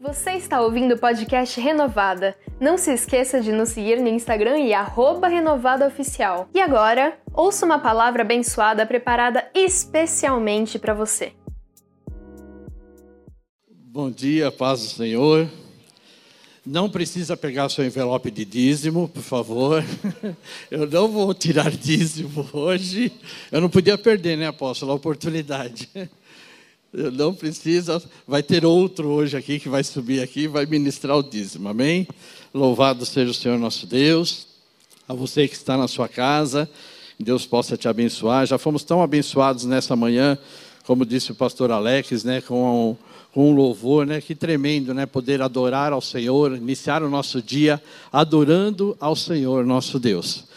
Você está ouvindo o podcast Renovada. Não se esqueça de nos seguir no Instagram e renovadaoficial. E agora, ouça uma palavra abençoada preparada especialmente para você. Bom dia, paz do Senhor. Não precisa pegar seu envelope de dízimo, por favor. Eu não vou tirar dízimo hoje. Eu não podia perder, né, apóstolo, a oportunidade. Não precisa, vai ter outro hoje aqui que vai subir aqui e vai ministrar o dízimo, amém? Louvado seja o Senhor nosso Deus, a você que está na sua casa, Deus possa te abençoar. Já fomos tão abençoados nessa manhã, como disse o pastor Alex, né, com, com um louvor, né, que tremendo, né, poder adorar ao Senhor, iniciar o nosso dia adorando ao Senhor nosso Deus.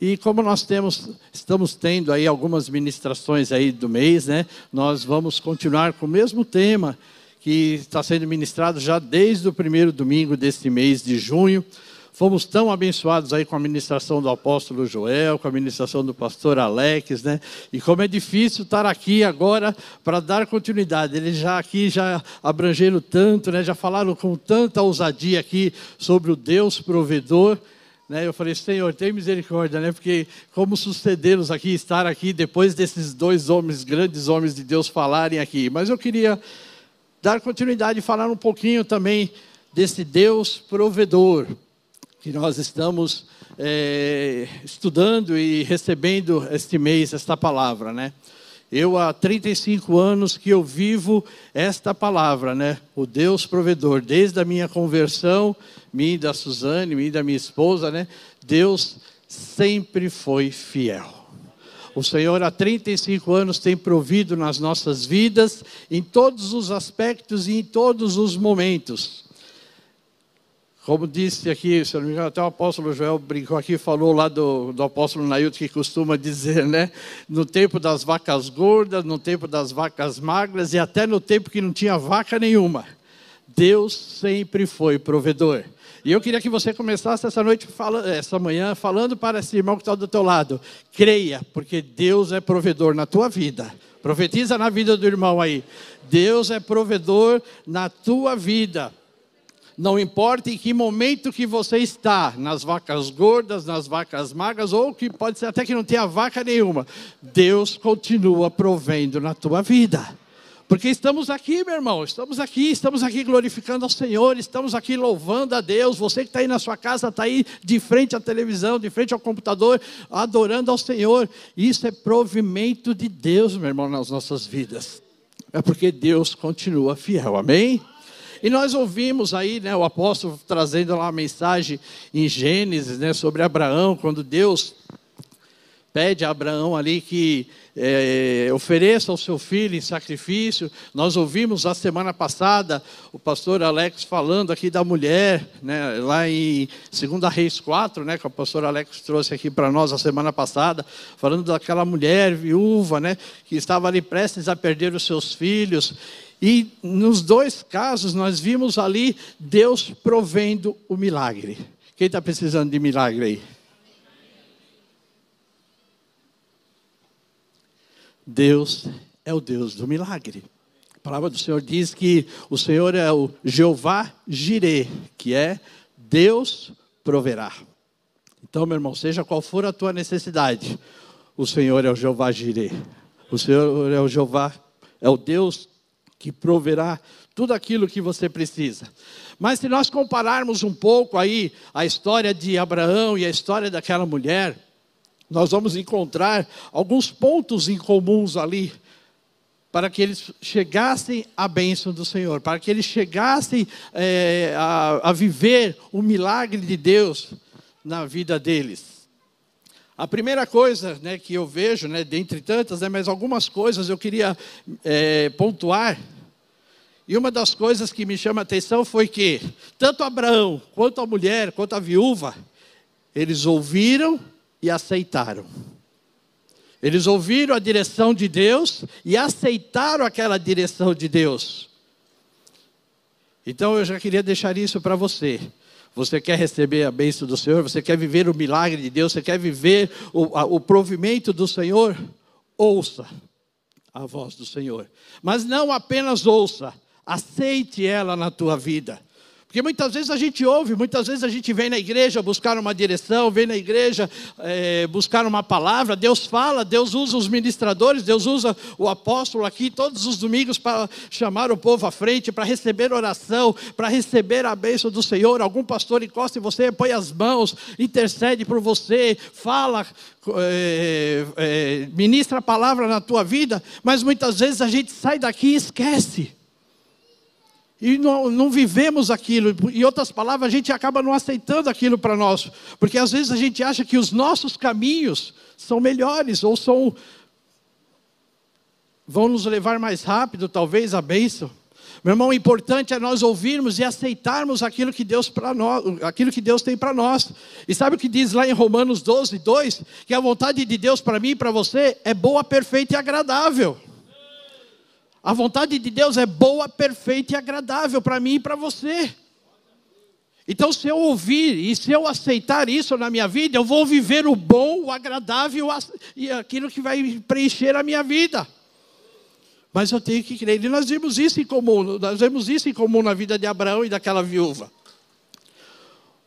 E como nós temos, estamos tendo aí algumas ministrações aí do mês, né? Nós vamos continuar com o mesmo tema que está sendo ministrado já desde o primeiro domingo deste mês de junho. Fomos tão abençoados aí com a ministração do apóstolo Joel, com a ministração do pastor Alex, né? E como é difícil estar aqui agora para dar continuidade. Eles já aqui já abrangeram tanto, né? Já falaram com tanta ousadia aqui sobre o Deus provedor né, eu falei, Senhor, tem misericórdia, né? Porque como sucedê-los aqui, estar aqui depois desses dois homens, grandes homens de Deus falarem aqui. Mas eu queria dar continuidade e falar um pouquinho também desse Deus provedor que nós estamos é, estudando e recebendo este mês esta palavra, né? Eu há 35 anos que eu vivo esta palavra, né? O Deus provedor, desde a minha conversão, e da Suzane, e da minha esposa, né? Deus sempre foi fiel. O Senhor há 35 anos tem provido nas nossas vidas, em todos os aspectos e em todos os momentos. Como disse aqui, se não me engano, até o apóstolo Joel brincou aqui, falou lá do, do apóstolo Nailton, que costuma dizer, né? No tempo das vacas gordas, no tempo das vacas magras e até no tempo que não tinha vaca nenhuma. Deus sempre foi provedor. E eu queria que você começasse essa noite, essa manhã, falando para esse irmão que está do teu lado. Creia, porque Deus é provedor na tua vida. Profetiza na vida do irmão aí. Deus é provedor na tua vida. Não importa em que momento que você está, nas vacas gordas, nas vacas magras, ou que pode ser até que não tenha vaca nenhuma, Deus continua provendo na tua vida. Porque estamos aqui, meu irmão, estamos aqui, estamos aqui glorificando ao Senhor, estamos aqui louvando a Deus. Você que está aí na sua casa, está aí de frente à televisão, de frente ao computador, adorando ao Senhor. Isso é provimento de Deus, meu irmão, nas nossas vidas. É porque Deus continua fiel, amém? E nós ouvimos aí, né, o apóstolo trazendo lá uma mensagem em Gênesis, né, sobre Abraão, quando Deus pede a Abraão ali que é, ofereça o seu filho em sacrifício. Nós ouvimos a semana passada o pastor Alex falando aqui da mulher, né, lá em 2 Reis 4, né, que o pastor Alex trouxe aqui para nós a semana passada, falando daquela mulher viúva, né, que estava ali prestes a perder os seus filhos. E nos dois casos nós vimos ali Deus provendo o milagre. Quem está precisando de milagre aí? Deus é o Deus do milagre. A palavra do Senhor diz que o Senhor é o Jeová Jireh, que é Deus proverá. Então, meu irmão, seja qual for a tua necessidade, o Senhor é o Jeová Jireh. O Senhor é o Jeová, é o Deus que proverá tudo aquilo que você precisa. Mas se nós compararmos um pouco aí a história de Abraão e a história daquela mulher, nós vamos encontrar alguns pontos em comuns ali para que eles chegassem à bênção do Senhor, para que eles chegassem é, a, a viver o milagre de Deus na vida deles. A primeira coisa né, que eu vejo, né, dentre tantas, né, mas algumas coisas eu queria é, pontuar. E uma das coisas que me chama a atenção foi que, tanto Abraão, quanto a mulher, quanto a viúva, eles ouviram e aceitaram. Eles ouviram a direção de Deus e aceitaram aquela direção de Deus. Então eu já queria deixar isso para você. Você quer receber a bênção do Senhor? Você quer viver o milagre de Deus? Você quer viver o, a, o provimento do Senhor? Ouça a voz do Senhor. Mas não apenas ouça, Aceite ela na tua vida. Porque muitas vezes a gente ouve, muitas vezes a gente vem na igreja buscar uma direção, vem na igreja é, buscar uma palavra, Deus fala, Deus usa os ministradores, Deus usa o apóstolo aqui todos os domingos para chamar o povo à frente, para receber oração, para receber a bênção do Senhor. Algum pastor encosta em você, põe as mãos, intercede por você, fala, é, é, ministra a palavra na tua vida, mas muitas vezes a gente sai daqui e esquece e não, não, vivemos aquilo. Em outras palavras, a gente acaba não aceitando aquilo para nós, porque às vezes a gente acha que os nossos caminhos são melhores ou são vão nos levar mais rápido, talvez a bênção. Meu irmão, o importante é nós ouvirmos e aceitarmos aquilo que Deus para nós, aquilo que Deus tem para nós. E sabe o que diz lá em Romanos 12, 2? Que a vontade de Deus para mim e para você é boa, perfeita e agradável. A vontade de Deus é boa, perfeita e agradável para mim e para você. Então, se eu ouvir e se eu aceitar isso na minha vida, eu vou viver o bom, o agradável e aquilo que vai preencher a minha vida. Mas eu tenho que crer. E nós vimos isso em comum, nós vemos isso em comum na vida de Abraão e daquela viúva.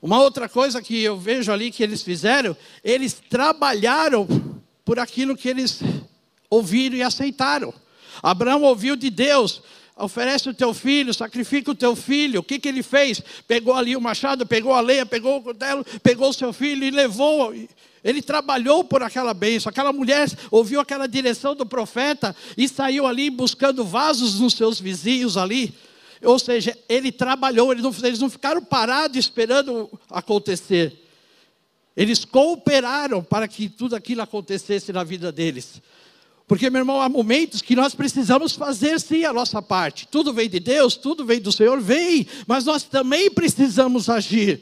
Uma outra coisa que eu vejo ali que eles fizeram, eles trabalharam por aquilo que eles ouviram e aceitaram. Abraão ouviu de Deus, oferece o teu filho, sacrifica o teu filho. O que, que ele fez? Pegou ali o machado, pegou a leia, pegou o cordelo, pegou o seu filho e levou. Ele trabalhou por aquela bênção. Aquela mulher ouviu aquela direção do profeta e saiu ali buscando vasos nos seus vizinhos ali. Ou seja, ele trabalhou, eles não, eles não ficaram parados esperando acontecer. Eles cooperaram para que tudo aquilo acontecesse na vida deles. Porque, meu irmão, há momentos que nós precisamos fazer sim a nossa parte. Tudo vem de Deus, tudo vem do Senhor, vem, mas nós também precisamos agir.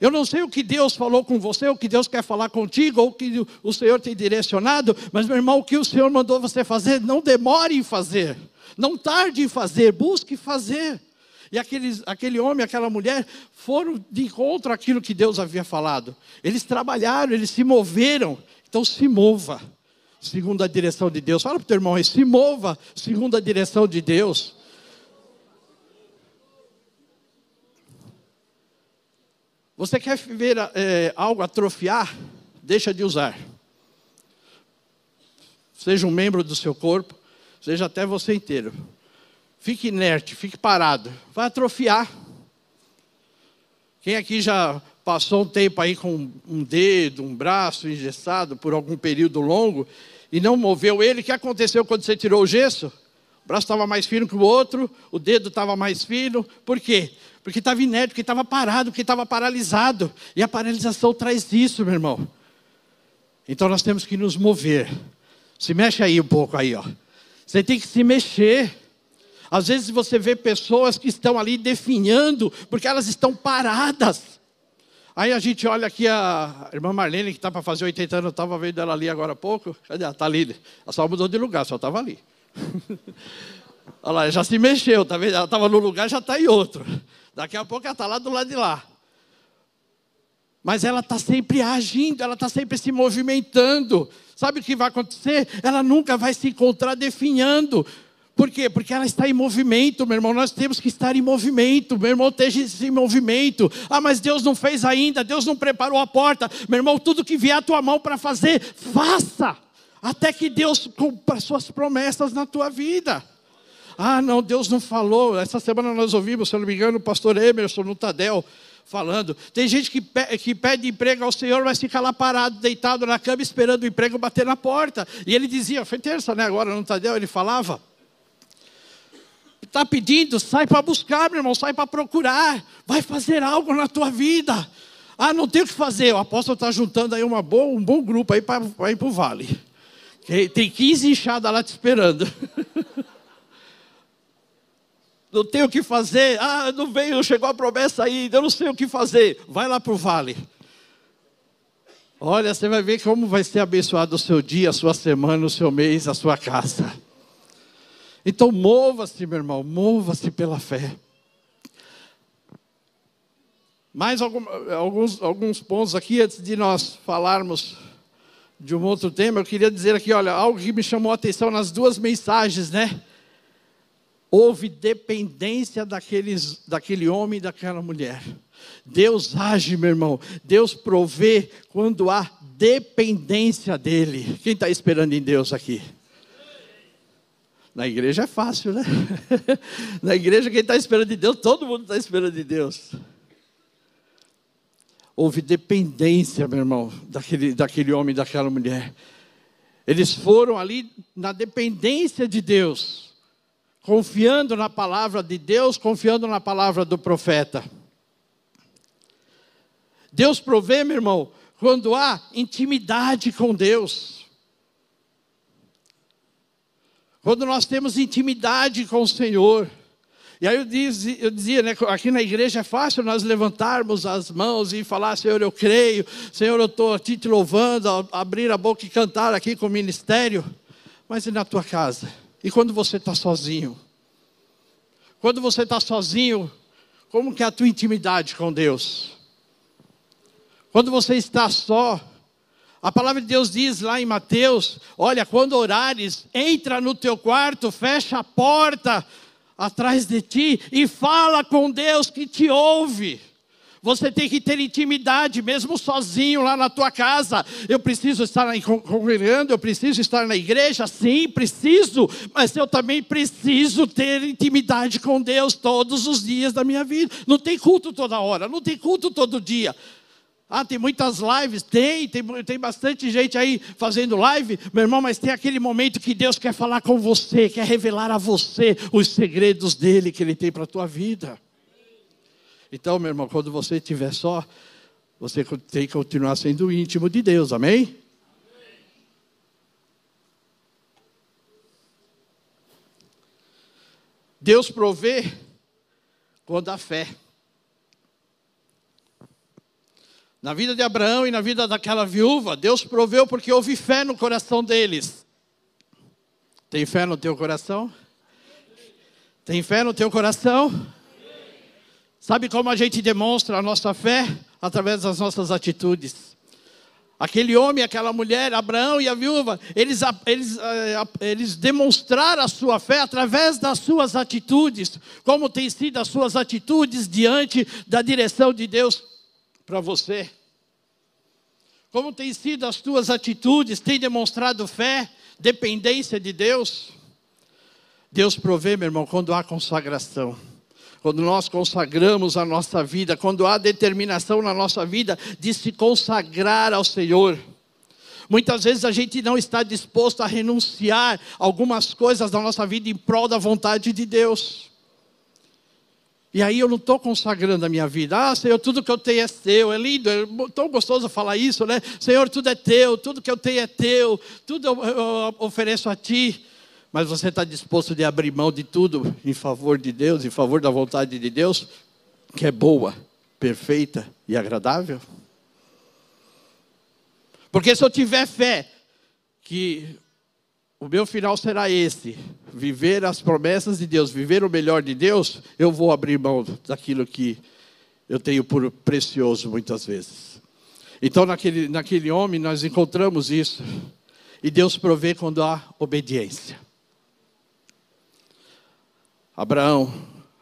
Eu não sei o que Deus falou com você, o que Deus quer falar contigo, ou o que o Senhor tem direcionado, mas, meu irmão, o que o Senhor mandou você fazer, não demore em fazer, não tarde em fazer, busque fazer. E aqueles, aquele homem, aquela mulher foram de encontro àquilo que Deus havia falado. Eles trabalharam, eles se moveram. Então se mova segundo a direção de Deus. Fala para o teu irmão aí, se mova segundo a direção de Deus. Você quer ver é, algo atrofiar? Deixa de usar. Seja um membro do seu corpo, seja até você inteiro. Fique inerte, fique parado. Vai atrofiar. Quem aqui já passou um tempo aí com um dedo, um braço engessado por algum período longo e não moveu ele, o que aconteceu quando você tirou o gesso? O braço estava mais fino que o outro, o dedo estava mais fino. Por quê? Porque estava inerte, porque estava parado, porque estava paralisado. E a paralisação traz isso, meu irmão. Então nós temos que nos mover. Se mexe aí um pouco aí, ó. Você tem que se mexer. Às vezes você vê pessoas que estão ali definhando, porque elas estão paradas. Aí a gente olha aqui a irmã Marlene, que está para fazer 80 anos, eu estava vendo ela ali agora há pouco. Cadê ela? Está ali. Ela só mudou de lugar, só estava ali. Olha lá, já se mexeu, tá vendo? Ela estava no lugar, já está em outro. Daqui a pouco ela está lá do lado de lá. Mas ela está sempre agindo, ela está sempre se movimentando. Sabe o que vai acontecer? Ela nunca vai se encontrar definhando. Por quê? Porque ela está em movimento, meu irmão. Nós temos que estar em movimento. Meu irmão, esteja em movimento. Ah, mas Deus não fez ainda, Deus não preparou a porta. Meu irmão, tudo que vier à tua mão para fazer, faça. Até que Deus cumpra suas promessas na tua vida. Ah, não, Deus não falou. Essa semana nós ouvimos, se eu não me engano, o pastor Emerson no Tadel falando. Tem gente que, que pede emprego ao Senhor, mas fica lá parado, deitado na cama, esperando o emprego bater na porta. E ele dizia, foi terça, né? Agora no Tadel, ele falava está pedindo, sai para buscar, meu irmão, sai para procurar, vai fazer algo na tua vida. Ah, não tem o que fazer, o apóstolo está juntando aí uma boa, um bom grupo aí para ir para o vale. Tem 15 enxadas lá te esperando. não tem o que fazer, ah, não veio, chegou a promessa aí, eu não sei o que fazer. Vai lá para o vale. Olha, você vai ver como vai ser abençoado o seu dia, a sua semana, o seu mês, a sua casa. Então mova-se, meu irmão, mova-se pela fé. Mais alguns, alguns pontos aqui, antes de nós falarmos de um outro tema, eu queria dizer aqui, olha, algo que me chamou a atenção nas duas mensagens, né? houve dependência daqueles, daquele homem e daquela mulher. Deus age, meu irmão. Deus provê quando há dependência dele. Quem está esperando em Deus aqui? Na igreja é fácil, né? Na igreja, quem está esperando de Deus, todo mundo está esperando de Deus. Houve dependência, meu irmão, daquele, daquele homem daquela mulher. Eles foram ali na dependência de Deus, confiando na palavra de Deus, confiando na palavra do profeta. Deus provê, meu irmão, quando há intimidade com Deus. Quando nós temos intimidade com o Senhor. E aí eu dizia, eu dizia né, aqui na igreja é fácil nós levantarmos as mãos e falar, Senhor, eu creio, Senhor, eu estou aqui te louvando, abrir a boca e cantar aqui com o ministério. Mas e na tua casa? E quando você está sozinho? Quando você está sozinho, como que é a tua intimidade com Deus? Quando você está só, a palavra de Deus diz lá em Mateus: olha, quando orares, entra no teu quarto, fecha a porta atrás de ti e fala com Deus que te ouve. Você tem que ter intimidade, mesmo sozinho lá na tua casa. Eu preciso estar congregando, eu preciso estar na igreja, sim, preciso, mas eu também preciso ter intimidade com Deus todos os dias da minha vida. Não tem culto toda hora, não tem culto todo dia. Ah, tem muitas lives? Tem, tem, tem bastante gente aí fazendo live, meu irmão, mas tem aquele momento que Deus quer falar com você, quer revelar a você os segredos dele que ele tem para a tua vida. Então, meu irmão, quando você estiver só, você tem que continuar sendo íntimo de Deus, amém? Deus provê quando há fé. Na vida de Abraão e na vida daquela viúva, Deus proveu porque houve fé no coração deles. Tem fé no teu coração? Tem fé no teu coração? Sabe como a gente demonstra a nossa fé? Através das nossas atitudes. Aquele homem, aquela mulher, Abraão e a viúva, eles, eles, eh, eles demonstraram a sua fé através das suas atitudes. Como têm sido as suas atitudes diante da direção de Deus para você? Como têm sido as tuas atitudes? Tem demonstrado fé, dependência de Deus? Deus provê, meu irmão, quando há consagração. Quando nós consagramos a nossa vida, quando há determinação na nossa vida de se consagrar ao Senhor. Muitas vezes a gente não está disposto a renunciar algumas coisas da nossa vida em prol da vontade de Deus. E aí eu não estou consagrando a minha vida. Ah, Senhor, tudo que eu tenho é teu. É lindo, é tão gostoso falar isso, né? Senhor, tudo é teu, tudo que eu tenho é teu, tudo eu, eu ofereço a ti. Mas você está disposto de abrir mão de tudo em favor de Deus, em favor da vontade de Deus, que é boa, perfeita e agradável? Porque se eu tiver fé que o meu final será esse: viver as promessas de Deus, viver o melhor de Deus, eu vou abrir mão daquilo que eu tenho por precioso muitas vezes. Então, naquele, naquele homem, nós encontramos isso. E Deus provê quando há obediência. Abraão,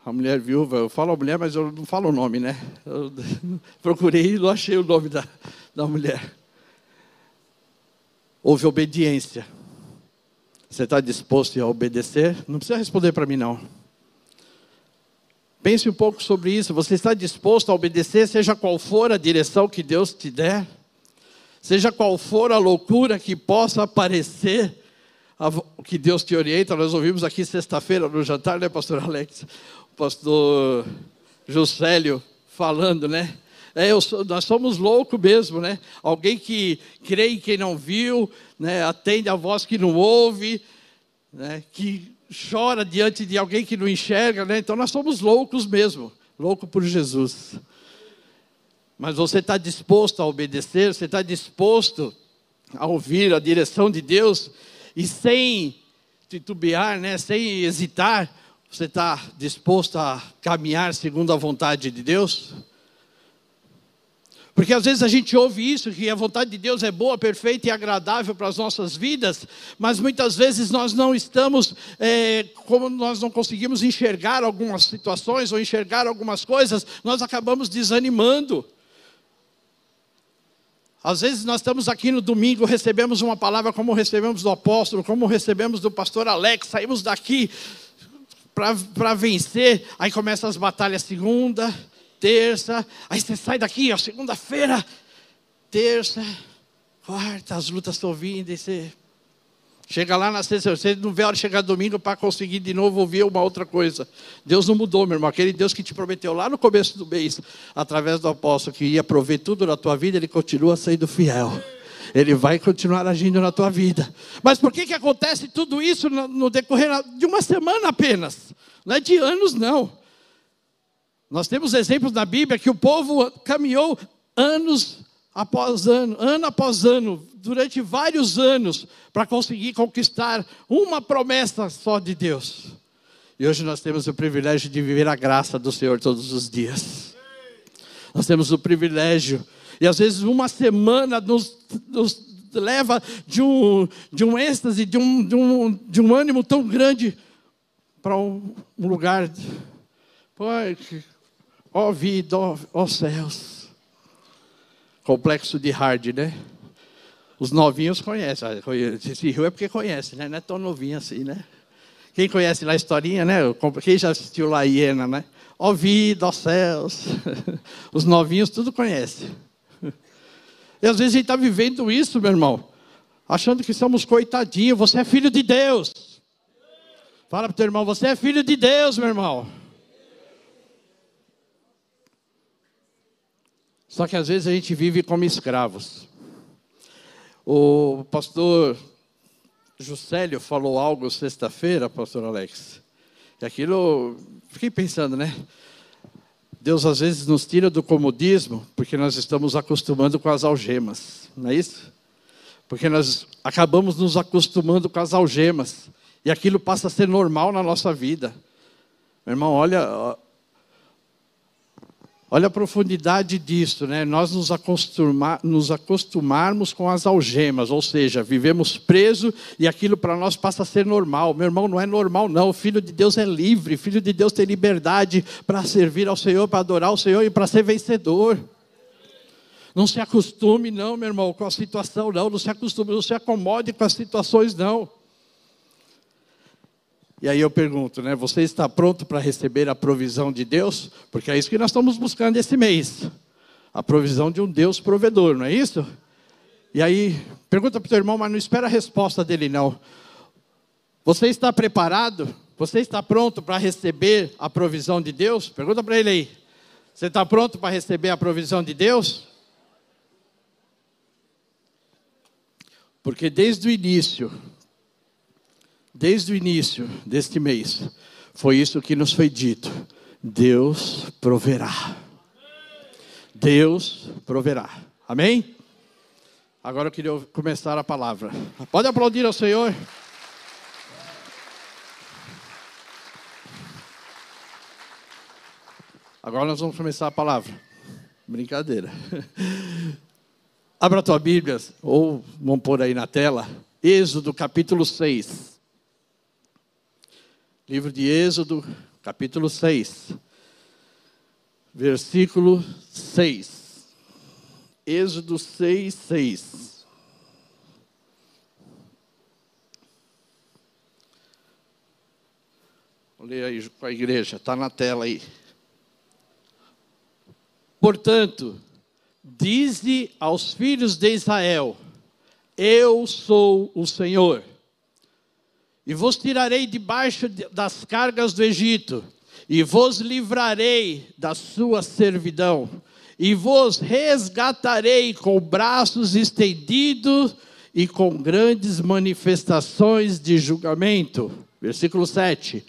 a mulher viúva, eu falo a mulher, mas eu não falo o nome, né? Eu procurei e não achei o nome da, da mulher. Houve obediência. Você está disposto a obedecer? Não precisa responder para mim, não. Pense um pouco sobre isso. Você está disposto a obedecer, seja qual for a direção que Deus te der? Seja qual for a loucura que possa aparecer, que Deus te orienta. Nós ouvimos aqui sexta-feira no jantar, né, pastor Alex? O pastor Juscelio falando, né? É, sou, nós somos loucos mesmo, né? Alguém que crê em quem não viu, né? atende a voz que não ouve, né? que chora diante de alguém que não enxerga, né? Então nós somos loucos mesmo, louco por Jesus. Mas você está disposto a obedecer, você está disposto a ouvir a direção de Deus e sem titubear, né? sem hesitar, você está disposto a caminhar segundo a vontade de Deus? Porque às vezes a gente ouve isso, que a vontade de Deus é boa, perfeita e agradável para as nossas vidas, mas muitas vezes nós não estamos, é, como nós não conseguimos enxergar algumas situações ou enxergar algumas coisas, nós acabamos desanimando. Às vezes nós estamos aqui no domingo, recebemos uma palavra como recebemos do apóstolo, como recebemos do pastor Alex, saímos daqui para vencer, aí começam as batalhas segunda, terça, aí você sai daqui, ó, segunda-feira, terça, quarta, as lutas estão vindo, e você chega lá na sexta, você não vê a hora de chegar domingo para conseguir de novo ouvir uma outra coisa. Deus não mudou, meu irmão. Aquele Deus que te prometeu lá no começo do mês, através do apóstolo, que ia prover tudo na tua vida, ele continua sendo fiel. Ele vai continuar agindo na tua vida. Mas por que, que acontece tudo isso no, no decorrer de uma semana apenas? Não é de anos, não. Nós temos exemplos na Bíblia que o povo caminhou anos após ano, ano após ano, durante vários anos, para conseguir conquistar uma promessa só de Deus. E hoje nós temos o privilégio de viver a graça do Senhor todos os dias. Nós temos o privilégio, e às vezes uma semana nos, nos leva de um, de um êxtase, de um, de, um, de um ânimo tão grande para um, um lugar. Pô, Ó vida, ó, céus. Complexo de Hard, né? Os novinhos conhecem. Esse rio é porque conhece, né? Não é tão novinho assim, né? Quem conhece lá a historinha, né? Quem já assistiu lá a Hiena, né? Ó vida, ó céus. Os novinhos tudo conhece. E às vezes a gente está vivendo isso, meu irmão, achando que somos coitadinhos. Você é filho de Deus. Fala para o teu irmão, você é filho de Deus, meu irmão. Só que às vezes a gente vive como escravos. O pastor Juscelio falou algo sexta-feira, pastor Alex. E aquilo, fiquei pensando, né? Deus às vezes nos tira do comodismo porque nós estamos acostumando com as algemas, não é isso? Porque nós acabamos nos acostumando com as algemas e aquilo passa a ser normal na nossa vida. Meu irmão, olha, Olha a profundidade disso, né? Nós nos, acostumar, nos acostumarmos com as algemas, ou seja, vivemos preso e aquilo para nós passa a ser normal. Meu irmão, não é normal, não. O filho de Deus é livre, o filho de Deus tem liberdade para servir ao Senhor, para adorar ao Senhor e para ser vencedor. Não se acostume, não, meu irmão, com a situação, não. Não se acostume, não se acomode com as situações, não. E aí eu pergunto, né? Você está pronto para receber a provisão de Deus? Porque é isso que nós estamos buscando esse mês. A provisão de um Deus provedor, não é isso? E aí, pergunta para o teu irmão, mas não espera a resposta dele, não. Você está preparado? Você está pronto para receber a provisão de Deus? Pergunta para ele aí. Você está pronto para receber a provisão de Deus? Porque desde o início, desde o início deste mês, foi isso que nos foi dito: Deus proverá. Deus proverá. Amém? Agora eu queria começar a palavra. Pode aplaudir ao Senhor. Agora nós vamos começar a palavra. Brincadeira. Abra tua Bíblia, ou vamos pôr aí na tela, Êxodo capítulo 6. Livro de Êxodo, capítulo 6, versículo 6. Êxodo 6, 6. Vou ler aí com a igreja, está na tela aí. Portanto, dize aos filhos de Israel: Eu sou o Senhor e vos tirarei debaixo das cargas do Egito, e vos livrarei da sua servidão, e vos resgatarei com braços estendidos e com grandes manifestações de julgamento. Versículo 7.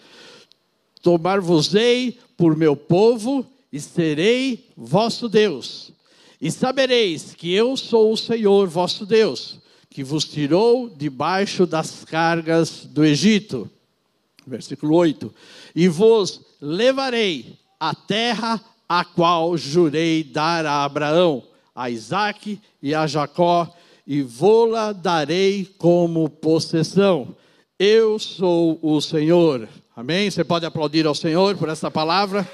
Tomar-vos-ei por meu povo e serei vosso Deus. E sabereis que eu sou o Senhor vosso Deus que vos tirou debaixo das cargas do Egito. Versículo 8: E vos levarei à terra a qual jurei dar a Abraão, a Isaac e a Jacó, e vou-la darei como possessão. Eu sou o Senhor. Amém? Você pode aplaudir ao Senhor por essa palavra.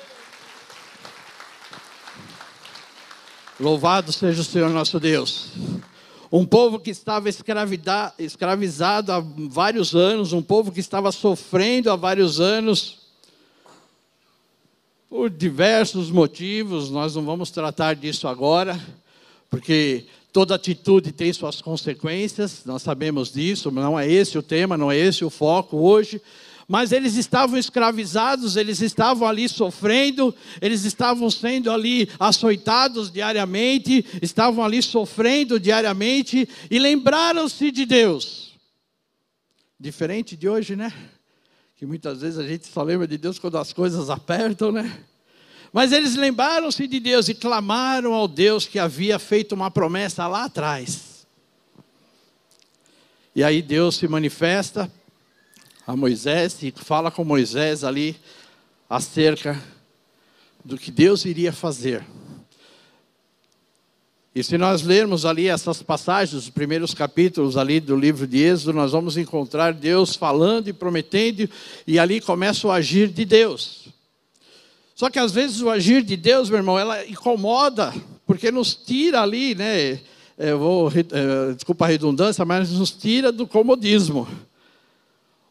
Louvado seja o Senhor nosso Deus. Um povo que estava escravizado há vários anos, um povo que estava sofrendo há vários anos, por diversos motivos, nós não vamos tratar disso agora, porque toda atitude tem suas consequências, nós sabemos disso, não é esse o tema, não é esse o foco hoje, mas eles estavam escravizados, eles estavam ali sofrendo, eles estavam sendo ali açoitados diariamente, estavam ali sofrendo diariamente e lembraram-se de Deus. Diferente de hoje, né? Que muitas vezes a gente só lembra de Deus quando as coisas apertam, né? Mas eles lembraram-se de Deus e clamaram ao Deus que havia feito uma promessa lá atrás. E aí Deus se manifesta a Moisés e fala com Moisés ali acerca do que Deus iria fazer. E se nós lermos ali essas passagens, os primeiros capítulos ali do livro de Êxodo, nós vamos encontrar Deus falando e prometendo, e ali começa o agir de Deus. Só que às vezes o agir de Deus, meu irmão, ela incomoda, porque nos tira ali, né? Eu vou, é, desculpa a redundância, mas nos tira do comodismo.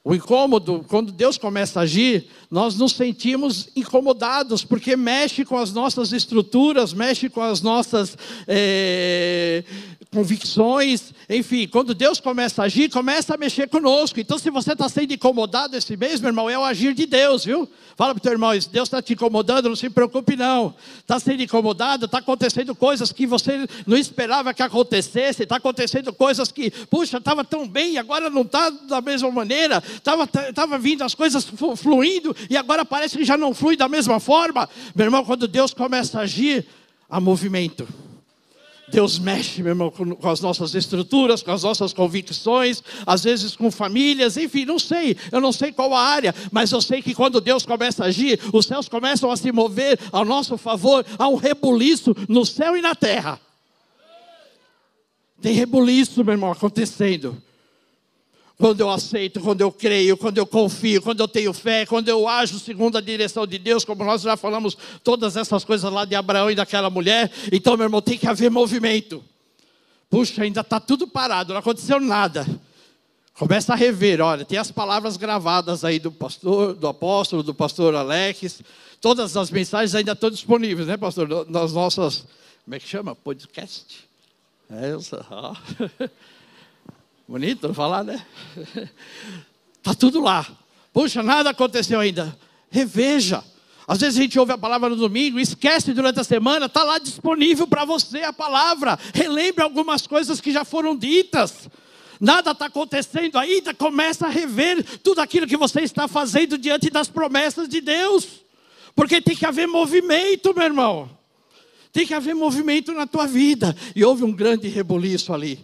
O incômodo, quando Deus começa a agir, nós nos sentimos incomodados, porque mexe com as nossas estruturas, mexe com as nossas é, convicções, enfim, quando Deus começa a agir, começa a mexer conosco. Então, se você está sendo incomodado esse mês, meu irmão, é o agir de Deus, viu? Fala para o teu irmão, Deus está te incomodando, não se preocupe não. Está sendo incomodado, está acontecendo coisas que você não esperava que acontecesse, está acontecendo coisas que, puxa, estava tão bem, agora não está da mesma maneira, estava tava vindo as coisas fluindo e agora parece que já não flui da mesma forma. Meu irmão, quando Deus começa a agir, há movimento. Deus mexe, meu irmão, com, com, as nossas estruturas, com as nossas convicções, às vezes com famílias, enfim, não sei, eu não sei qual a área, mas eu sei que quando Deus começa a agir, os céus começam a se mover ao nosso favor, há um rebuliço no céu e na terra. Tem rebuliço, meu irmão, acontecendo quando eu aceito, quando eu creio, quando eu confio, quando eu tenho fé, quando eu ajo segundo a direção de Deus, como nós já falamos todas essas coisas lá de Abraão e daquela mulher. Então, meu irmão, tem que haver movimento. Puxa, ainda está tudo parado, não aconteceu nada. Começa a rever, olha, tem as palavras gravadas aí do pastor, do apóstolo, do pastor Alex. Todas as mensagens ainda estão disponíveis, né, pastor? Nas nossas, como é que chama? Podcast. É, ó. Bonito falar, né? Está tudo lá. Puxa, nada aconteceu ainda. Reveja. Às vezes a gente ouve a palavra no domingo, esquece durante a semana, está lá disponível para você a palavra. Relembre algumas coisas que já foram ditas. Nada está acontecendo ainda, começa a rever tudo aquilo que você está fazendo diante das promessas de Deus. Porque tem que haver movimento, meu irmão. Tem que haver movimento na tua vida. E houve um grande rebuliço ali.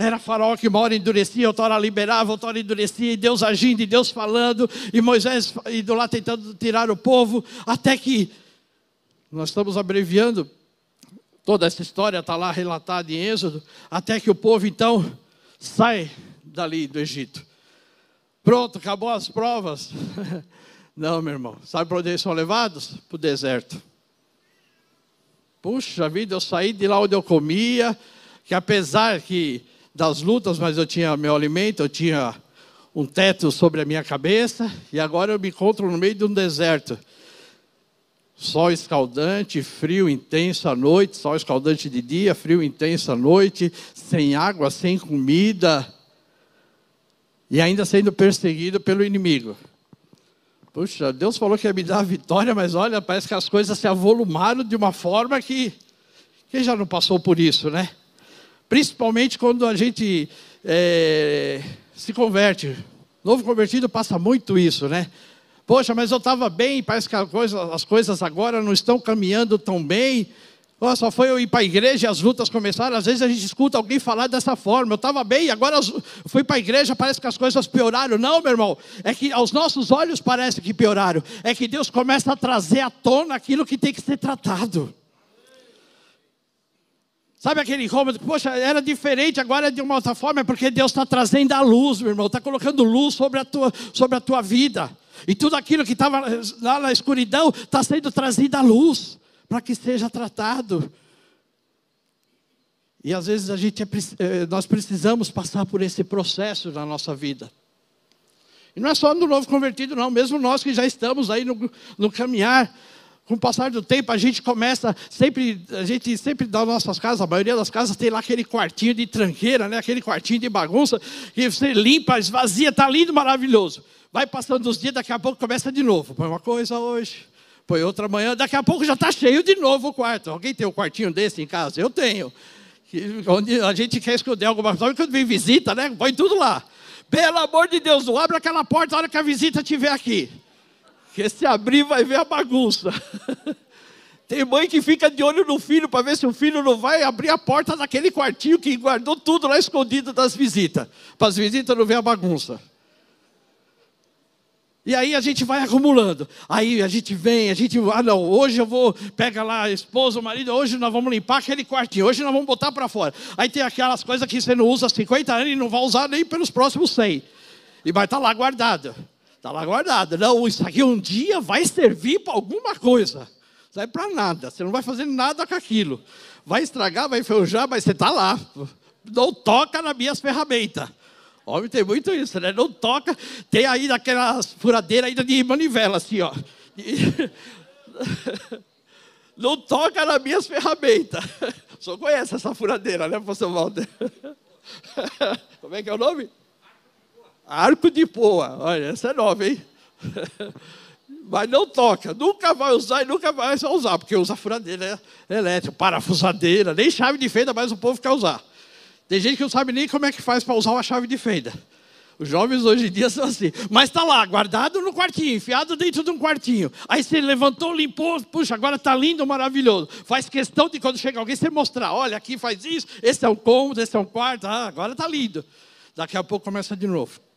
Era faraó que uma hora endurecia, outra hora liberava, outra hora endurecia, e Deus agindo, e Deus falando, e Moisés indo lá tentando tirar o povo, até que, nós estamos abreviando, toda essa história está lá relatada em Êxodo, até que o povo então sai dali do Egito. Pronto, acabou as provas. Não, meu irmão, sabe para onde eles são levados? Para o deserto. Puxa vida, eu saí de lá onde eu comia, que apesar que das lutas, mas eu tinha meu alimento, eu tinha um teto sobre a minha cabeça, e agora eu me encontro no meio de um deserto. Sol escaldante, frio intenso à noite, sol escaldante de dia, frio intenso à noite, sem água, sem comida, e ainda sendo perseguido pelo inimigo. Puxa, Deus falou que ia me dar a vitória, mas olha, parece que as coisas se avolumaram de uma forma que. Quem já não passou por isso, né? Principalmente quando a gente é, se converte. Novo convertido passa muito isso, né? Poxa, mas eu estava bem, parece que coisa, as coisas agora não estão caminhando tão bem. Oh, só foi eu ir para a igreja e as lutas começaram. Às vezes a gente escuta alguém falar dessa forma. Eu estava bem, agora fui para a igreja, parece que as coisas pioraram. Não, meu irmão, é que aos nossos olhos parece que pioraram. É que Deus começa a trazer à tona aquilo que tem que ser tratado. Sabe aquele incômodo? Poxa, era diferente, agora é de uma outra forma, é porque Deus está trazendo a luz, meu irmão, está colocando luz sobre a tua, sobre a tua vida. E tudo aquilo que estava lá na escuridão está sendo trazido à luz, para que seja tratado. E às vezes a gente é, eh, nós precisamos passar por esse processo na nossa vida. E não é só no novo convertido, não, mesmo nós que já estamos aí no, no caminhar, com o passar do tempo, a gente começa sempre, a gente sempre das nossas casas, a maioria das casas tem lá aquele quartinho de tranqueira, né? aquele quartinho de bagunça, que você limpa, esvazia, está lindo, maravilhoso. Vai passando os dias, daqui a pouco começa de novo. Põe uma coisa hoje, põe outra amanhã, daqui a pouco já está cheio de novo o quarto. Alguém tem um quartinho desse em casa? Eu tenho. Onde a gente quer esconder alguma coisa, quando vem visita, né? Põe tudo lá. Pelo amor de Deus, não abre aquela porta na hora que a visita estiver aqui. Porque se abrir, vai ver a bagunça. Tem mãe que fica de olho no filho para ver se o filho não vai abrir a porta daquele quartinho que guardou tudo lá escondido das visitas. Para as visitas não ver a bagunça. E aí a gente vai acumulando. Aí a gente vem, a gente, ah não, hoje eu vou, pega lá a esposa, o marido, hoje nós vamos limpar aquele quartinho, hoje nós vamos botar para fora. Aí tem aquelas coisas que você não usa há 50 anos e não vai usar nem pelos próximos 100. E vai estar tá lá guardado. Está lá guardado. Não, isso aqui um dia vai servir para alguma coisa. Não serve para nada. Você não vai fazer nada com aquilo. Vai estragar, vai enferrujar, mas você está lá. Não toca nas minhas ferramentas. Homem tem muito isso, né? Não toca. Tem aí daquelas furadeiras ainda de manivela, assim, ó. Não toca nas minhas ferramentas. Só conhece essa furadeira, né, pastor Walter? Como é que é o nome? Arco de poa. Olha, essa é nova, hein? Mas não toca. Nunca vai usar e nunca vai usar, porque usa furadeira elétrica, parafusadeira, nem chave de fenda, mas o povo quer usar. Tem gente que não sabe nem como é que faz para usar uma chave de fenda. Os jovens hoje em dia são assim. Mas está lá, guardado no quartinho, enfiado dentro de um quartinho. Aí você levantou, limpou, puxa, agora está lindo, maravilhoso. Faz questão de quando chega alguém, você mostrar: olha, aqui faz isso, esse é um cômodo, esse é um quarto, ah, agora está lindo. Daqui a pouco começa de novo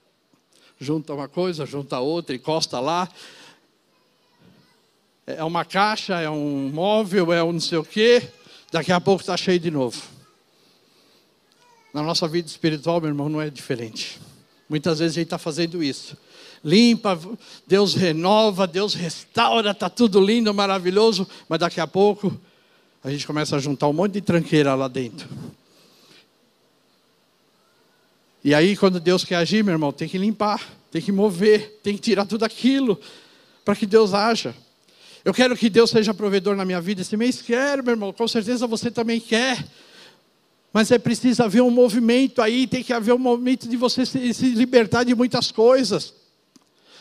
junta uma coisa, junta outra, encosta lá. É uma caixa, é um móvel, é um não sei o quê. Daqui a pouco está cheio de novo. Na nossa vida espiritual, meu irmão, não é diferente. Muitas vezes a gente está fazendo isso. Limpa, Deus renova, Deus restaura, está tudo lindo, maravilhoso, mas daqui a pouco a gente começa a juntar um monte de tranqueira lá dentro. E aí, quando Deus quer agir, meu irmão, tem que limpar, tem que mover, tem que tirar tudo aquilo para que Deus haja. Eu quero que Deus seja provedor na minha vida esse mês? Quero, meu irmão, com certeza você também quer. Mas é preciso haver um movimento aí, tem que haver um movimento de você se, se libertar de muitas coisas.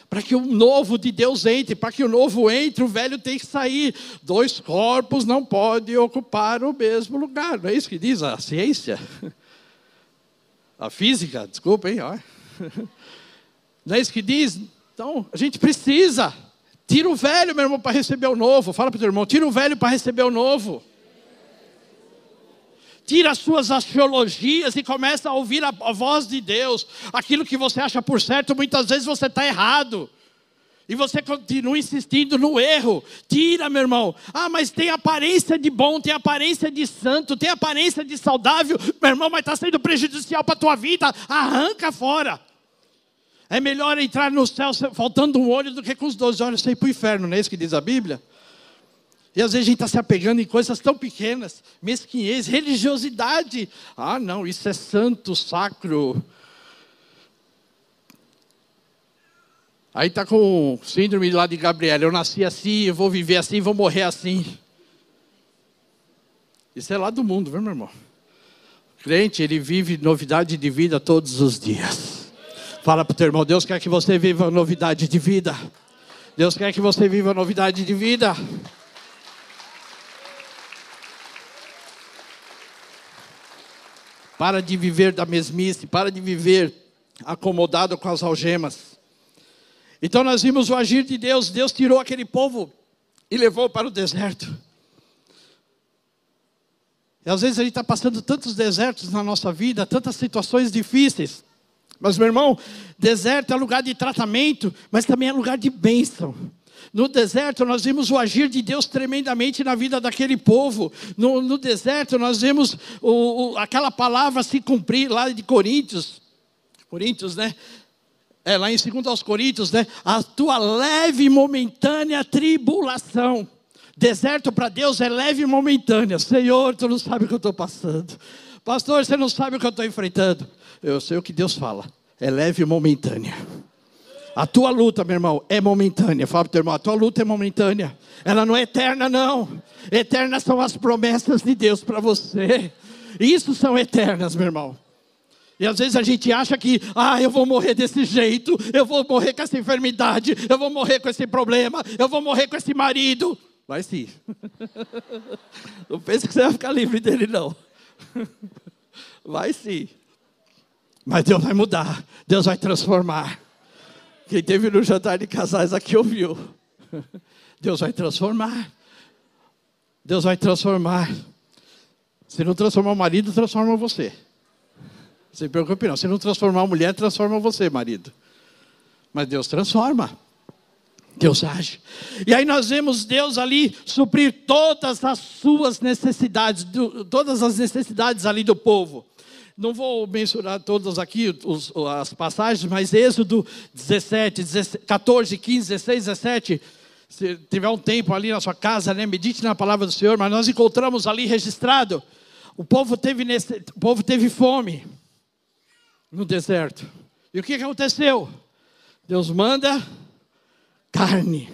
Para que o novo de Deus entre, para que o novo entre, o velho tem que sair. Dois corpos não podem ocupar o mesmo lugar. Não é isso que diz a ciência? a física, desculpa, hein? Não é isso que diz? Então, a gente precisa. Tira o velho, meu irmão, para receber o novo. Fala para o teu irmão, tira o velho para receber o novo. Tira as suas axiologias e começa a ouvir a voz de Deus. Aquilo que você acha por certo, muitas vezes você está errado. E você continua insistindo no erro. Tira, meu irmão. Ah, mas tem aparência de bom, tem aparência de santo, tem aparência de saudável. Meu irmão, mas está sendo prejudicial para a tua vida. Arranca fora. É melhor entrar no céu faltando um olho do que com os dois olhos sem ir para o inferno, não é isso que diz a Bíblia? E às vezes a gente está se apegando em coisas tão pequenas, mesquinhez, religiosidade. Ah, não, isso é santo, sacro. Aí está com síndrome lá de Gabriela. Eu nasci assim, eu vou viver assim, vou morrer assim. Isso é lá do mundo, viu, meu irmão? O crente, ele vive novidade de vida todos os dias. Fala para o teu irmão, Deus quer que você viva novidade de vida. Deus quer que você viva novidade de vida. Para de viver da mesmice, para de viver acomodado com as algemas. Então nós vimos o agir de Deus. Deus tirou aquele povo e levou para o deserto. E às vezes a gente está passando tantos desertos na nossa vida, tantas situações difíceis. Mas, meu irmão, deserto é lugar de tratamento, mas também é lugar de bênção. No deserto, nós vimos o agir de Deus tremendamente na vida daquele povo. No, no deserto, nós vimos o, o, aquela palavra se cumprir lá de Coríntios. Coríntios, né? É, lá em 2 aos Coríntios, né? A tua leve e momentânea tribulação. Deserto para Deus é leve e momentânea. Senhor, tu não sabe o que eu estou passando. Pastor, você não sabe o que eu estou enfrentando. Eu sei o que Deus fala. É leve e momentânea. A tua luta, meu irmão, é momentânea. Fala para o teu irmão, a tua luta é momentânea. Ela não é eterna, não. Eternas são as promessas de Deus para você. Isso são eternas, meu irmão. E às vezes a gente acha que, ah, eu vou morrer desse jeito, eu vou morrer com essa enfermidade, eu vou morrer com esse problema, eu vou morrer com esse marido. Vai sim. Não pense que você vai ficar livre dele, não. Vai sim. Mas Deus vai mudar, Deus vai transformar. Quem teve no jantar de casais aqui ouviu. Deus vai transformar. Deus vai transformar. Se não transformar o marido, transforma você. Se preocupe não. Se não transformar a mulher, transforma você, marido. Mas Deus transforma. Deus age. E aí nós vemos Deus ali suprir todas as suas necessidades, todas as necessidades ali do povo. Não vou mencionar todas aqui os, as passagens, mas Êxodo 17, 14, 15, 16, 17. Se tiver um tempo ali na sua casa, né, medite na palavra do Senhor, mas nós encontramos ali registrado: o povo teve, o povo teve fome no deserto. E o que aconteceu? Deus manda carne.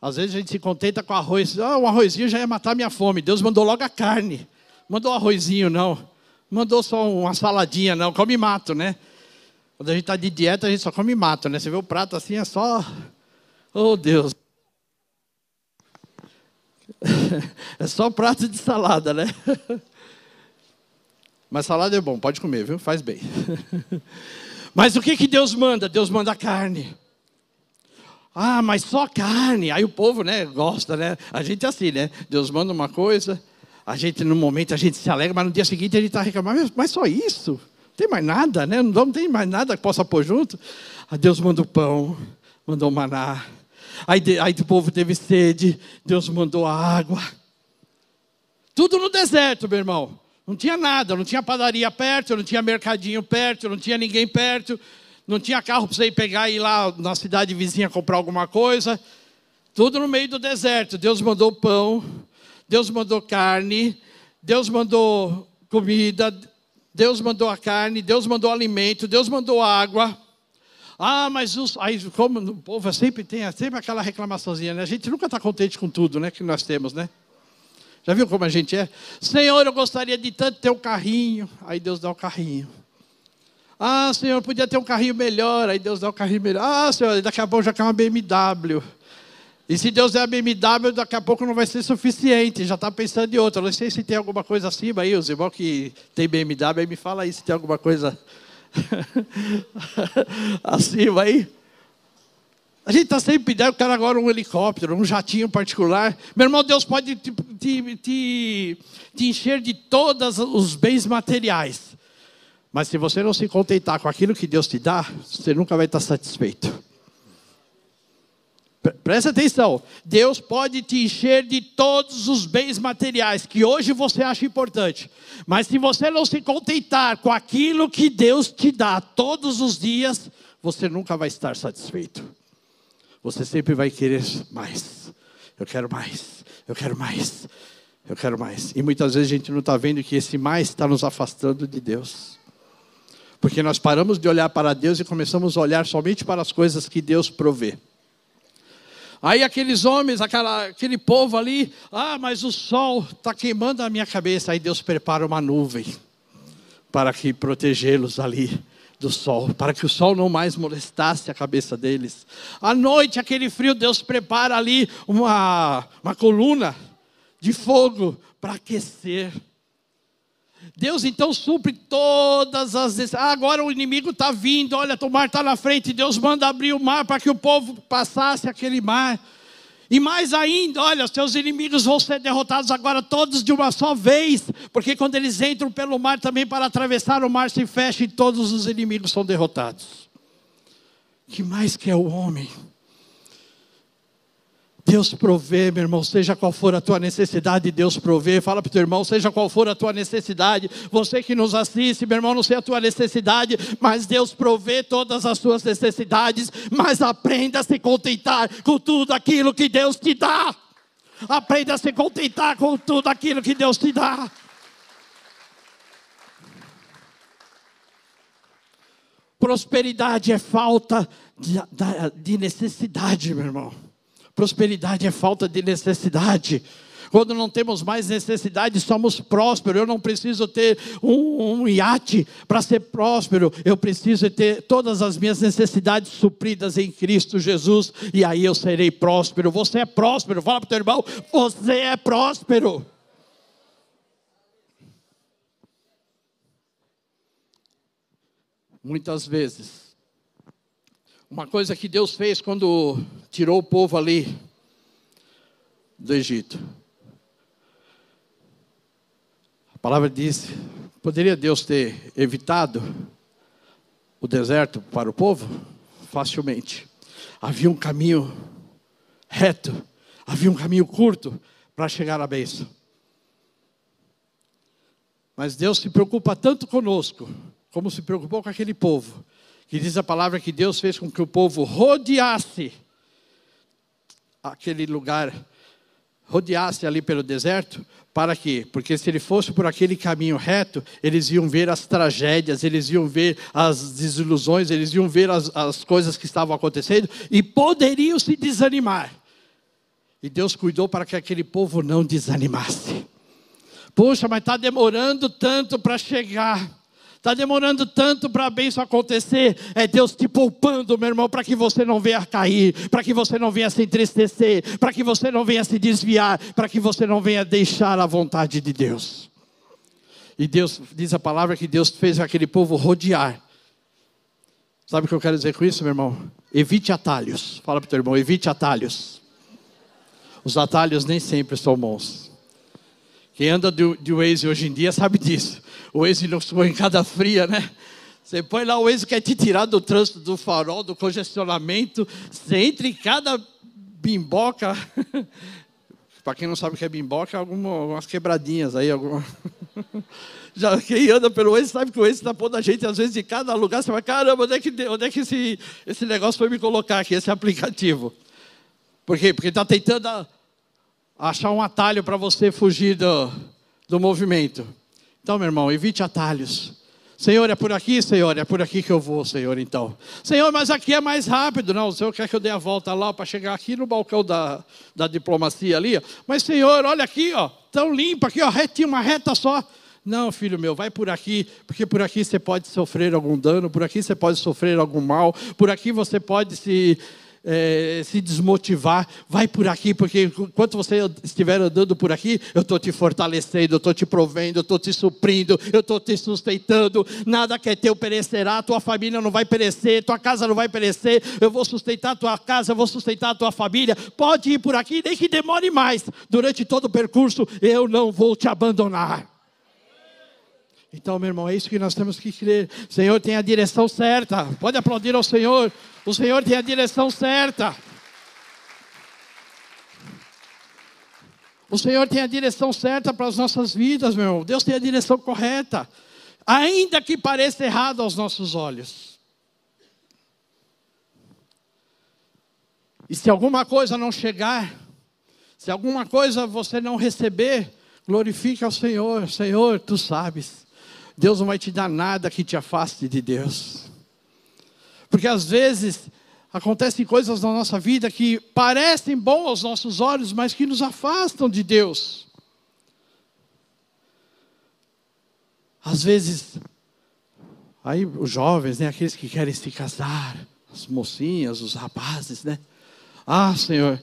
Às vezes a gente se contenta com arroz. Ah, um arrozinho já ia matar minha fome. Deus mandou logo a carne. Mandou arrozinho, não mandou só uma saladinha, não, come mato, né? Quando a gente está de dieta, a gente só come mato, né? Você vê o prato assim, é só. Oh, Deus. É só prato de salada, né? Mas salada é bom, pode comer, viu? Faz bem. Mas o que, que Deus manda? Deus manda carne. Ah, mas só carne. Aí o povo, né, gosta, né? A gente é assim, né? Deus manda uma coisa, a gente no momento a gente se alegra, mas no dia seguinte a gente está reclamando, mas só isso? Não tem mais nada, né? Não tem mais nada que possa pôr junto. Aí Deus mandou pão, mandou maná. Aí, aí o povo teve sede, Deus mandou água. Tudo no deserto, meu irmão. Não tinha nada, não tinha padaria perto, não tinha mercadinho perto, não tinha ninguém perto, não tinha carro para você ir pegar e ir lá na cidade vizinha comprar alguma coisa. Tudo no meio do deserto. Deus mandou pão, Deus mandou carne, Deus mandou comida, Deus mandou a carne, Deus mandou alimento, Deus mandou água. Ah, mas os, aí, como o povo sempre tem sempre aquela reclamaçãozinha, né? A gente nunca está contente com tudo, né? Que nós temos, né? Já viu como a gente é? Senhor, eu gostaria de tanto ter um carrinho. Aí Deus dá o um carrinho. Ah, Senhor, podia ter um carrinho melhor. Aí Deus dá o um carrinho melhor. Ah, Senhor, daqui a pouco já quer uma BMW. E se Deus der a BMW, daqui a pouco não vai ser suficiente, já está pensando em outra. Não sei se tem alguma coisa acima aí, os irmãos que tem BMW, aí me fala aí se tem alguma coisa acima aí. A gente está sempre pedindo, eu quero agora um helicóptero, um jatinho particular. Meu irmão, Deus pode te, te, te, te encher de todos os bens materiais. Mas se você não se contentar com aquilo que Deus te dá, você nunca vai estar satisfeito. Presta atenção, Deus pode te encher de todos os bens materiais que hoje você acha importante, mas se você não se contentar com aquilo que Deus te dá todos os dias, você nunca vai estar satisfeito. Você sempre vai querer mais. Eu quero mais, eu quero mais, eu quero mais. E muitas vezes a gente não está vendo que esse mais está nos afastando de Deus. Porque nós paramos de olhar para Deus e começamos a olhar somente para as coisas que Deus provê. Aí aqueles homens, aquela, aquele povo ali, ah, mas o sol está queimando a minha cabeça. Aí Deus prepara uma nuvem para que protegê-los ali do sol, para que o sol não mais molestasse a cabeça deles. À noite, aquele frio, Deus prepara ali uma, uma coluna de fogo para aquecer. Deus então supre todas as. Ah, agora o inimigo está vindo, olha, o mar está na frente. Deus manda abrir o mar para que o povo passasse aquele mar. E mais ainda, olha, os seus inimigos vão ser derrotados agora todos de uma só vez, porque quando eles entram pelo mar também para atravessar o mar se fecha e todos os inimigos são derrotados. Que mais que é o homem? Deus provê, meu irmão, seja qual for a tua necessidade, Deus provê. Fala para o teu irmão, seja qual for a tua necessidade. Você que nos assiste, meu irmão, não sei a tua necessidade, mas Deus provê todas as tuas necessidades. Mas aprenda a se contentar com tudo aquilo que Deus te dá. Aprenda a se contentar com tudo aquilo que Deus te dá. Prosperidade é falta de, de necessidade, meu irmão. Prosperidade é falta de necessidade. Quando não temos mais necessidade, somos prósperos. Eu não preciso ter um, um iate para ser próspero. Eu preciso ter todas as minhas necessidades supridas em Cristo Jesus. E aí eu serei próspero. Você é próspero. Fala para o teu irmão: você é próspero. Muitas vezes uma coisa que Deus fez quando tirou o povo ali do Egito. A palavra diz: poderia Deus ter evitado o deserto para o povo? Facilmente. Havia um caminho reto, havia um caminho curto para chegar à bênção. Mas Deus se preocupa tanto conosco, como se preocupou com aquele povo, que diz a palavra que Deus fez com que o povo rodeasse aquele lugar, rodeasse ali pelo deserto, para quê? Porque se ele fosse por aquele caminho reto, eles iam ver as tragédias, eles iam ver as desilusões, eles iam ver as, as coisas que estavam acontecendo e poderiam se desanimar. E Deus cuidou para que aquele povo não desanimasse. Poxa, mas está demorando tanto para chegar. Está demorando tanto para a bênção acontecer. É Deus te poupando, meu irmão, para que você não venha cair, para que você não venha se entristecer, para que você não venha se desviar, para que você não venha deixar a vontade de Deus. E Deus, diz a palavra que Deus fez aquele povo rodear. Sabe o que eu quero dizer com isso, meu irmão? Evite atalhos. Fala para o teu irmão, evite atalhos. Os atalhos nem sempre são bons. Quem anda de, de Waze hoje em dia sabe disso. O Waze não ficou em cada fria, né? Você põe lá o Waze quer te tirar do trânsito, do farol, do congestionamento. Você entra em cada bimboca. Para quem não sabe o que é bimboca, algumas quebradinhas aí. Alguma... Já quem anda pelo Waze sabe que o Waze está pondo a gente, às vezes, em cada lugar. Você vai, caramba, onde é que, onde é que esse, esse negócio foi me colocar aqui, esse aplicativo? Por quê? Porque está tentando achar um atalho para você fugir do, do movimento. Então, meu irmão, evite atalhos. Senhor, é por aqui, Senhor, é por aqui que eu vou, Senhor, então. Senhor, mas aqui é mais rápido. Não, o Senhor quer que eu dê a volta lá para chegar aqui no balcão da, da diplomacia ali. Mas, Senhor, olha aqui, ó, tão limpo aqui, ó, retinho, uma reta só. Não, filho meu, vai por aqui, porque por aqui você pode sofrer algum dano, por aqui você pode sofrer algum mal, por aqui você pode se é, se desmotivar, vai por aqui, porque enquanto você estiver andando por aqui, eu estou te fortalecendo, eu estou te provendo, eu estou te suprindo, eu estou te sustentando. Nada que é teu perecerá, tua família não vai perecer, tua casa não vai perecer. Eu vou sustentar tua casa, eu vou sustentar tua família. Pode ir por aqui, nem que demore mais. Durante todo o percurso, eu não vou te abandonar. Então, meu irmão, é isso que nós temos que crer. O Senhor tem a direção certa. Pode aplaudir ao Senhor. O Senhor tem a direção certa. O Senhor tem a direção certa para as nossas vidas, meu irmão. Deus tem a direção correta. Ainda que pareça errado aos nossos olhos. E se alguma coisa não chegar, se alguma coisa você não receber, glorifique ao Senhor. Senhor, tu sabes. Deus não vai te dar nada que te afaste de Deus. Porque às vezes acontecem coisas na nossa vida que parecem bons aos nossos olhos, mas que nos afastam de Deus. Às vezes, aí os jovens, né, aqueles que querem se casar, as mocinhas, os rapazes, né? Ah, Senhor,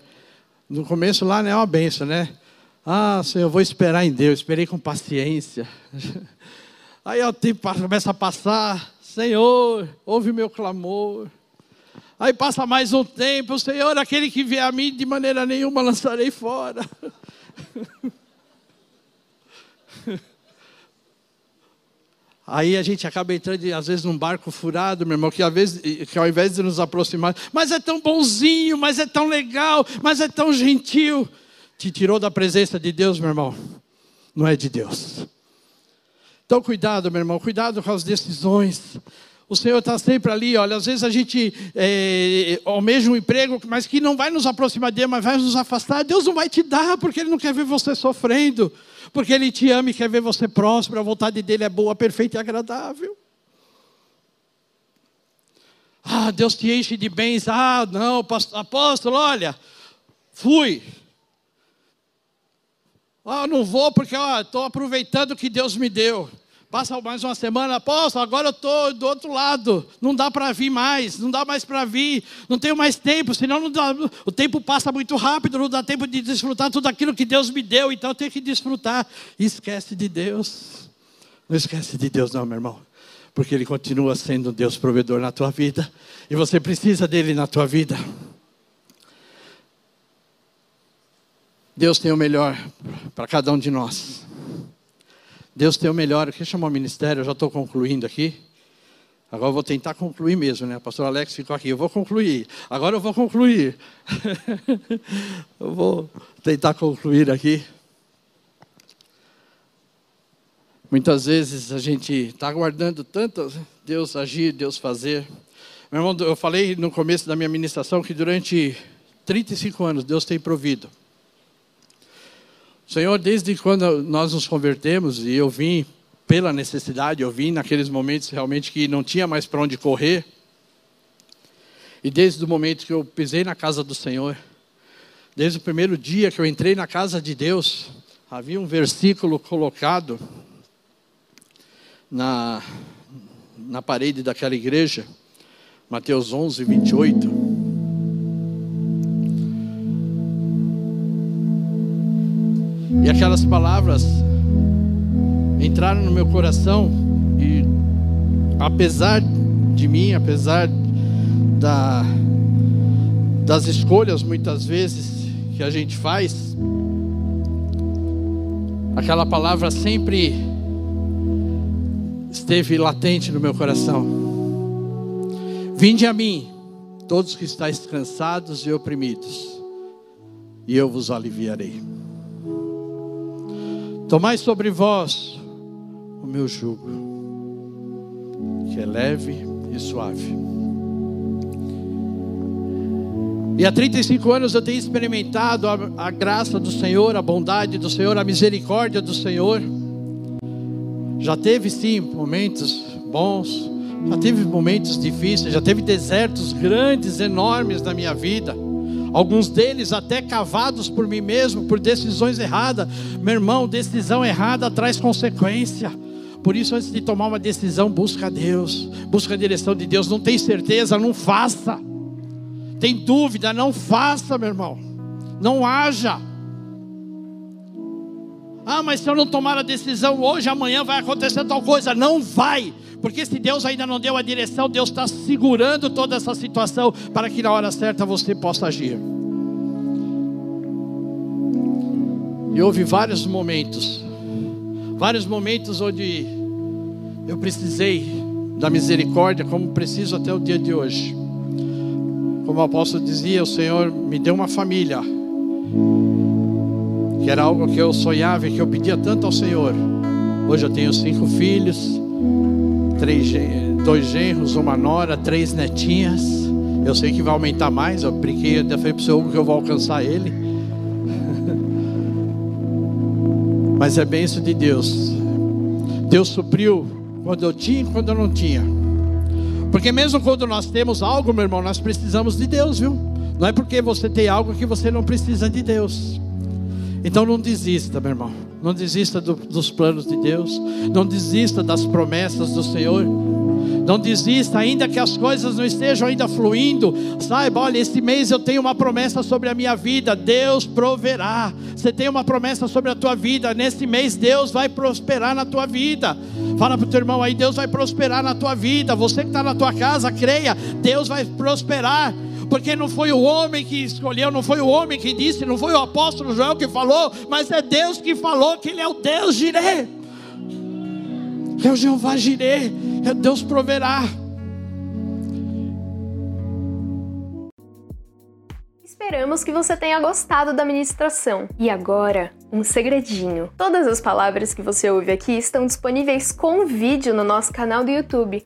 no começo lá não é uma benção, né? Ah, Senhor, eu vou esperar em Deus, esperei com paciência. Aí o tempo começa a passar, Senhor, ouve meu clamor. Aí passa mais um tempo, Senhor, aquele que vier a mim, de maneira nenhuma lançarei fora. Aí a gente acaba entrando, às vezes, num barco furado, meu irmão, que, às vezes, que ao invés de nos aproximar, mas é tão bonzinho, mas é tão legal, mas é tão gentil, te tirou da presença de Deus, meu irmão. Não é de Deus. Então, cuidado, meu irmão, cuidado com as decisões. O Senhor está sempre ali, olha, às vezes a gente é, almeja um emprego, mas que não vai nos aproximar dele, mas vai nos afastar. Deus não vai te dar, porque Ele não quer ver você sofrendo porque Ele te ama e quer ver você próspero, a vontade dEle é boa, perfeita e agradável. Ah, Deus te enche de bens. Ah, não, apóstolo, olha, fui. Ah, não vou porque estou aproveitando o que Deus me deu. Passa mais uma semana, apóstolo, agora eu estou do outro lado. Não dá para vir mais, não dá mais para vir, não tenho mais tempo, senão não dá, o tempo passa muito rápido, não dá tempo de desfrutar tudo aquilo que Deus me deu, então eu tenho que desfrutar. esquece de Deus. Não esquece de Deus, não, meu irmão. Porque Ele continua sendo um Deus provedor na tua vida. E você precisa dele na tua vida. Deus tem o melhor para cada um de nós. Deus tem o melhor. Eu queria chamar o ministério, eu já estou concluindo aqui. Agora eu vou tentar concluir mesmo, né? O pastor Alex ficou aqui. Eu vou concluir. Agora eu vou concluir. eu vou tentar concluir aqui. Muitas vezes a gente está aguardando tanto Deus agir, Deus fazer. Meu irmão, eu falei no começo da minha ministração que durante 35 anos Deus tem provido. Senhor, desde quando nós nos convertemos e eu vim pela necessidade, eu vim naqueles momentos realmente que não tinha mais para onde correr. E desde o momento que eu pisei na casa do Senhor, desde o primeiro dia que eu entrei na casa de Deus, havia um versículo colocado na, na parede daquela igreja, Mateus 11, 28. E aquelas palavras entraram no meu coração e apesar de mim, apesar da, das escolhas muitas vezes que a gente faz, aquela palavra sempre esteve latente no meu coração. Vinde a mim, todos que estáis cansados e oprimidos, e eu vos aliviarei. Tomai sobre vós o meu jugo, que é leve e suave. E há 35 anos eu tenho experimentado a, a, graça do Senhor, a bondade do Senhor, a misericórdia do Senhor. Já teve sim momentos bons, já teve momentos difíceis, já teve desertos grandes, enormes na minha vida alguns deles até cavados por mim mesmo, por decisões erradas. Meu irmão, decisão errada traz consequência. Por isso, antes de tomar uma decisão, busca Deus, busca a direção de Deus. Não tem certeza, não faça. Tem dúvida, não faça, meu irmão. Não haja. Ah, mas se eu não tomar a decisão hoje, amanhã vai acontecer tal coisa. Não vai, porque se Deus ainda não deu a direção, Deus está segurando toda essa situação para que na hora certa você possa agir. E houve vários momentos, vários momentos onde eu precisei da misericórdia, como preciso até o dia de hoje. Como o apóstolo dizia, o Senhor me deu uma família que era algo que eu sonhava e que eu pedia tanto ao Senhor. Hoje eu tenho cinco filhos, três, dois genros, uma nora, três netinhas. Eu sei que vai aumentar mais. Eu brinquei até falei para o senhor que eu vou alcançar ele. Mas é benção de Deus. Deus supriu quando eu tinha e quando eu não tinha. Porque mesmo quando nós temos algo, meu irmão, nós precisamos de Deus, viu? Não é porque você tem algo que você não precisa de Deus. Então não desista, meu irmão. Não desista do, dos planos de Deus. Não desista das promessas do Senhor. Não desista, ainda que as coisas não estejam ainda fluindo. Saiba, olha, esse mês eu tenho uma promessa sobre a minha vida. Deus proverá. Você tem uma promessa sobre a tua vida. Nesse mês Deus vai prosperar na tua vida. Fala para o teu irmão aí, Deus vai prosperar na tua vida. Você que está na tua casa, creia, Deus vai prosperar porque não foi o homem que escolheu, não foi o homem que disse, não foi o apóstolo Joel que falou, mas é Deus que falou que Ele é o Deus Jireh. é o Jeová Jireh, é Deus proverá. Esperamos que você tenha gostado da ministração. E agora, um segredinho. Todas as palavras que você ouve aqui estão disponíveis com vídeo no nosso canal do YouTube.